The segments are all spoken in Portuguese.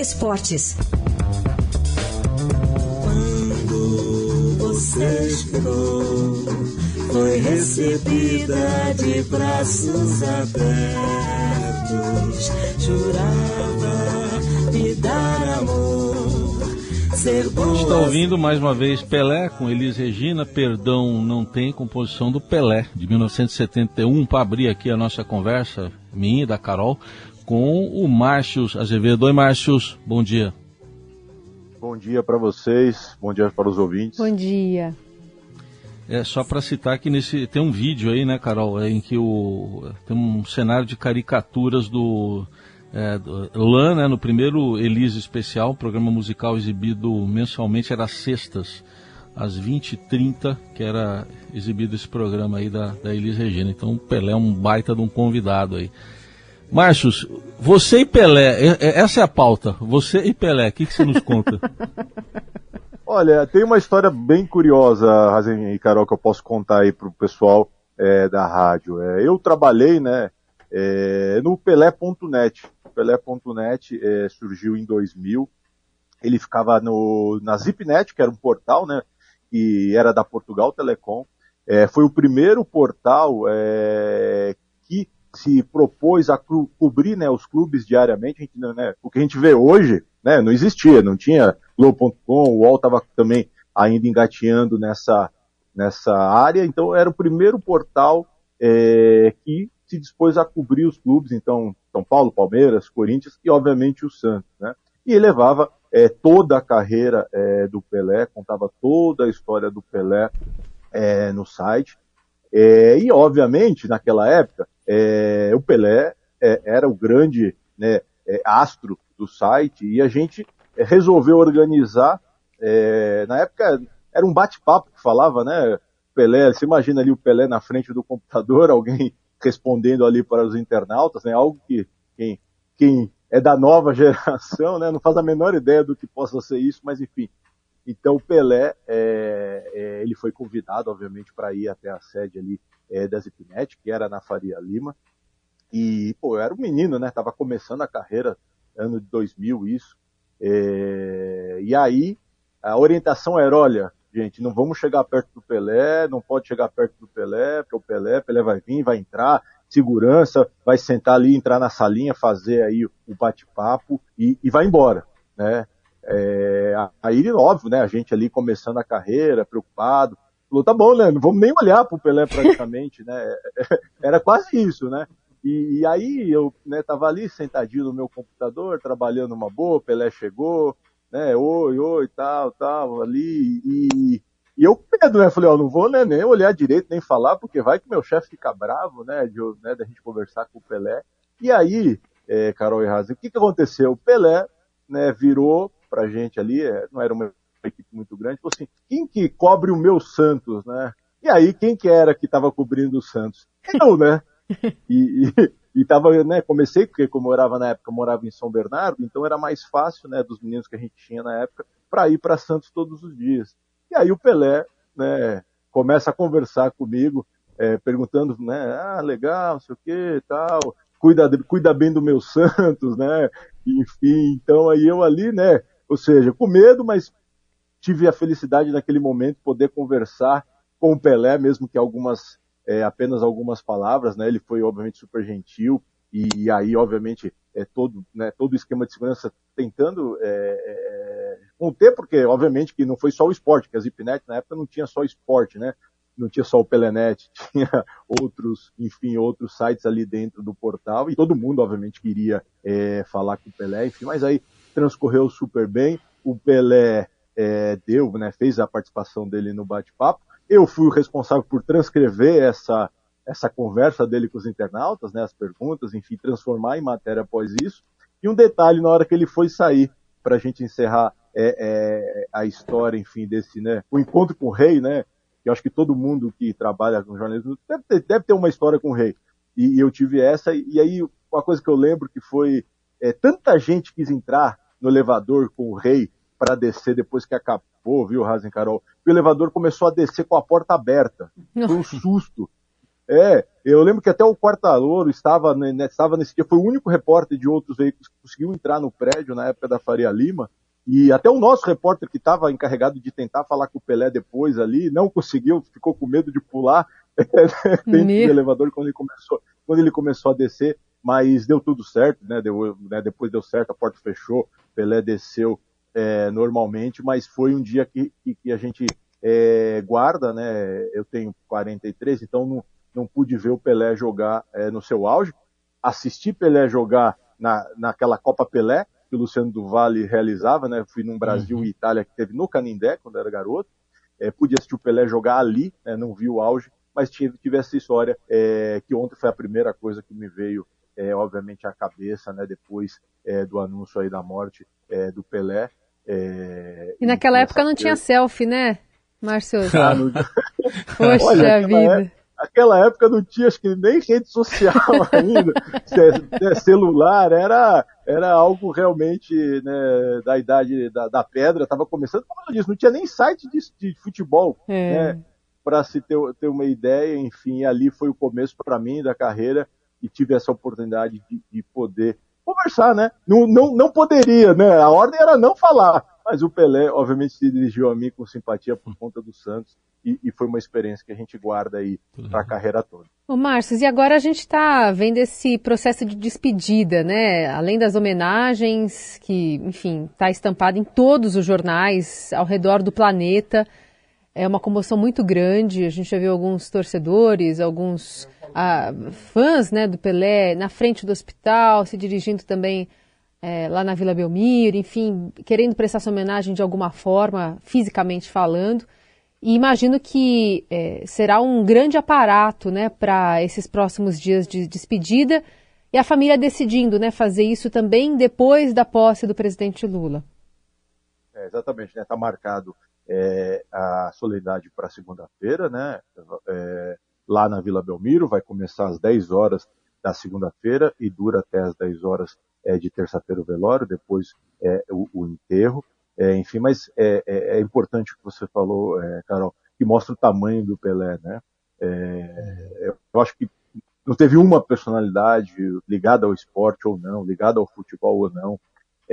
Esportes. Quando você chegou, foi recebida de braços abertos. Jurava me dar amor. Está ouvindo mais uma vez Pelé com Elis Regina, Perdão Não Tem, composição do Pelé, de 1971, para abrir aqui a nossa conversa, minha e da Carol, com o Márcios Azevedo. Oi, Márcios, bom dia. Bom dia para vocês, bom dia para os ouvintes. Bom dia. É só para citar que nesse tem um vídeo aí, né, Carol, em que o tem um cenário de caricaturas do é, Lan, né, no primeiro Elise Especial, programa musical exibido mensalmente, era às sextas, às 20h30, que era exibido esse programa aí da, da Elis Regina. Então o Pelé é um baita de um convidado aí. Márcios, você e Pelé, essa é a pauta. Você e Pelé, o que, que você nos conta? Olha, tem uma história bem curiosa, Razen e Carol, que eu posso contar aí pro pessoal é, da rádio. É, eu trabalhei, né, é, no Pelé.net. Pelé.net é, surgiu em 2000. Ele ficava no, na Zipnet, que era um portal, né, que era da Portugal Telecom. É, foi o primeiro portal é, que se propôs a cobrir né, os clubes diariamente. Gente, né, o que a gente vê hoje né, não existia, não tinha Globo.com, o UOL estava também ainda engateando nessa, nessa área, então era o primeiro portal é, que se dispôs a cobrir os clubes, então São Paulo, Palmeiras, Corinthians e obviamente o Santos. Né? E levava é, toda a carreira é, do Pelé, contava toda a história do Pelé no site. E obviamente, naquela época, é, o Pelé é, era o grande né, astro do site e a gente resolveu organizar. na época era um bate-papo que falava, né? Pelé, você imagina ali o Pelé na frente do computador, alguém respondendo ali para os internautas, né? Algo que quem, quem é da nova geração, né? Não faz a menor ideia do que possa ser isso, mas enfim. Então o Pelé, é, é, ele foi convidado, obviamente, para ir até a sede ali é, da Zipnet, que era na Faria Lima. E, pô, eu era um menino, né? Tava começando a carreira, ano de 2000, isso. É, e aí, a orientação era, olha, gente, não vamos chegar perto do Pelé, não pode chegar perto do Pelé, porque o Pelé, Pelé vai vir, vai entrar, segurança, vai sentar ali, entrar na salinha, fazer aí o bate-papo e, e, vai embora, né? É, aí, óbvio, né, a gente ali começando a carreira, preocupado, falou, tá bom, né, não vamos nem olhar pro Pelé praticamente, né, era quase isso, né, e, e, aí eu, né, tava ali sentadinho no meu computador, trabalhando uma boa, Pelé chegou, né, oi, oi, tal, tal, ali, e, e eu medo, né, falei, ó, não vou né, nem olhar direito, nem falar, porque vai que meu chefe fica bravo, né, de, né, gente conversar com o Pelé, e aí, é, Carol e Razi, o que que aconteceu? O Pelé, né, virou pra gente ali, é, não era uma equipe muito grande, falou assim, quem que cobre o meu Santos, né? E aí, quem que era que estava cobrindo o Santos? Eu, né? E, e, e tava, né, comecei porque como eu morava na época, morava em São Bernardo, então era mais fácil, né, dos meninos que a gente tinha na época, para ir para Santos todos os dias. E aí o Pelé, né, começa a conversar comigo, é, perguntando, né, ah, legal, não sei o que, tal, cuida, cuida bem do meu Santos, né, enfim, então aí eu ali, né, ou seja, com medo, mas tive a felicidade naquele momento poder conversar com o Pelé, mesmo que algumas é, apenas algumas palavras, né? Ele foi obviamente super gentil e, e aí obviamente é todo, né, todo o esquema de segurança tentando é, é, conter, porque obviamente que não foi só o esporte, que a Zipnet na época não tinha só esporte, né? Não tinha só o Pelenet, tinha outros, enfim, outros sites ali dentro do portal e todo mundo obviamente queria é, falar com o Pelé, enfim, mas aí transcorreu super bem. O Pelé é, deu, né, fez a participação dele no bate-papo eu fui o responsável por transcrever essa, essa conversa dele com os internautas, né, as perguntas, enfim, transformar em matéria após isso. E um detalhe, na hora que ele foi sair, para a gente encerrar é, é, a história, enfim, desse, né, o encontro com o rei, né, que eu acho que todo mundo que trabalha com jornalismo deve ter, deve ter uma história com o rei. E, e, eu tive essa, e aí uma coisa que eu lembro que foi, é, tanta gente quis entrar no elevador com o rei para descer depois que acabou, viu, Rasen Carol? O elevador começou a descer com a porta aberta. Foi um susto. É, eu lembro que até o Quartalouro estava, né, estava nesse dia, foi o único repórter de outros veículos que conseguiu entrar no prédio na época da Faria Lima, e até o nosso repórter que estava encarregado de tentar falar com o Pelé depois ali, não conseguiu, ficou com medo de pular dentro do elevador quando ele começou, quando ele começou a descer, mas deu tudo certo, né? Deu, né? Depois deu certo, a porta fechou, Pelé desceu é, normalmente, mas foi um dia que, que, a gente é, guarda, né? Eu tenho 43, então não, não pude ver o Pelé jogar é, no seu auge. Assisti Pelé jogar na, naquela Copa Pelé, que o Luciano do Vale realizava, né? Fui num Brasil uhum. e Itália que teve no Canindé, quando era garoto. É, pude assistir o Pelé jogar ali, né? não vi o auge, mas tive, tive essa história é, que ontem foi a primeira coisa que me veio, é, obviamente, à cabeça, né? Depois é, do anúncio aí da morte é, do Pelé. É, e naquela e época não tinha selfie, né, Márcio? Ah, no... Poxa Olha, vida aquela época não tinha acho que nem rede social ainda, né, celular, era, era algo realmente né, da idade da, da pedra, estava começando, como eu não tinha nem site de, de futebol, é. né, para se ter, ter uma ideia, enfim, ali foi o começo para mim da carreira e tive essa oportunidade de, de poder conversar, né? Não, não, não poderia, né? A ordem era não falar, mas o Pelé, obviamente, se dirigiu a mim com simpatia por conta do Santos e, e foi uma experiência que a gente guarda aí para a carreira toda. Ô Márcio, e agora a gente está vendo esse processo de despedida, né? Além das homenagens, que, enfim, está estampado em todos os jornais ao redor do planeta. É uma comoção muito grande. A gente já viu alguns torcedores, alguns ah, fãs né, do Pelé na frente do hospital, se dirigindo também é, lá na Vila Belmiro, enfim, querendo prestar sua homenagem de alguma forma, fisicamente falando. E imagino que é, será um grande aparato né, para esses próximos dias de despedida e a família decidindo né, fazer isso também depois da posse do presidente Lula. É, exatamente, está né, tá marcado é, a solenidade para segunda-feira, né, é, lá na Vila Belmiro, vai começar às 10 horas da segunda-feira e dura até às 10 horas é, de terça-feira o velório, depois é, o, o enterro. É, enfim, mas é, é, importante o que você falou, Carol, que mostra o tamanho do Pelé, né? Eu acho que não teve uma personalidade ligada ao esporte ou não, ligada ao futebol ou não,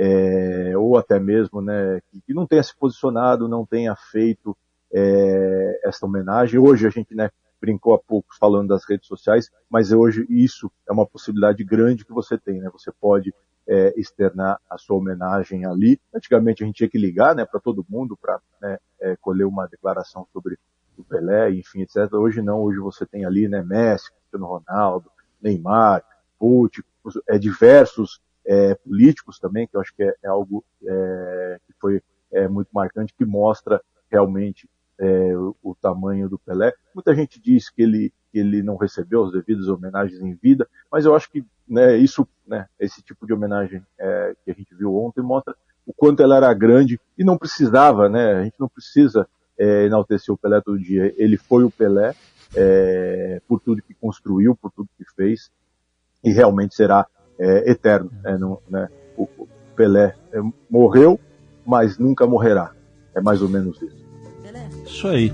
é, ou até mesmo, né, que, não tenha se posicionado, não tenha feito é, esta homenagem. Hoje a gente, né, brincou há pouco falando das redes sociais, mas hoje isso é uma possibilidade grande que você tem, né? Você pode é, externar a sua homenagem ali. Antigamente a gente tinha que ligar, né, para todo mundo para né, é, colher uma declaração sobre o Pelé, enfim, etc. Hoje não, hoje você tem ali, né, Messi, Cristiano Ronaldo, Neymar, Putin, é, diversos é, políticos também, que eu acho que é, é algo é, que foi é, muito marcante, que mostra realmente é, o, o, tamanho do Pelé. Muita gente diz que ele, que ele não recebeu as devidas homenagens em vida, mas eu acho que né, isso, né, esse tipo de homenagem é, que a gente viu ontem mostra o quanto ela era grande e não precisava, né? A gente não precisa é, enaltecer o Pelé todo dia. Ele foi o Pelé é, por tudo que construiu, por tudo que fez e realmente será é, eterno. Né, no, né? O, o Pelé é, morreu, mas nunca morrerá. É mais ou menos isso. Isso aí.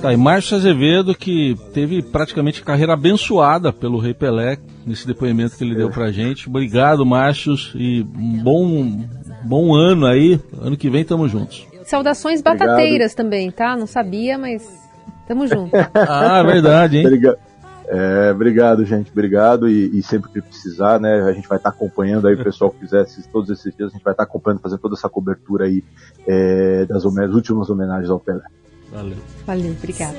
Tá, e Márcio Azevedo, que teve praticamente carreira abençoada pelo Rei Pelé, nesse depoimento que ele deu pra gente. Obrigado, Márcio, e um bom, bom ano aí. Ano que vem tamo juntos. Saudações batateiras Obrigado. também, tá? Não sabia, mas tamo junto. ah, verdade, hein? Obrigado. É, obrigado, gente, obrigado. E, e, sempre que precisar, né, a gente vai estar tá acompanhando aí, o pessoal que quiser, todos esses dias, a gente vai estar tá acompanhando, fazendo toda essa cobertura aí é, das últimas homenagens ao Pelé. Valeu. Valeu, obrigado.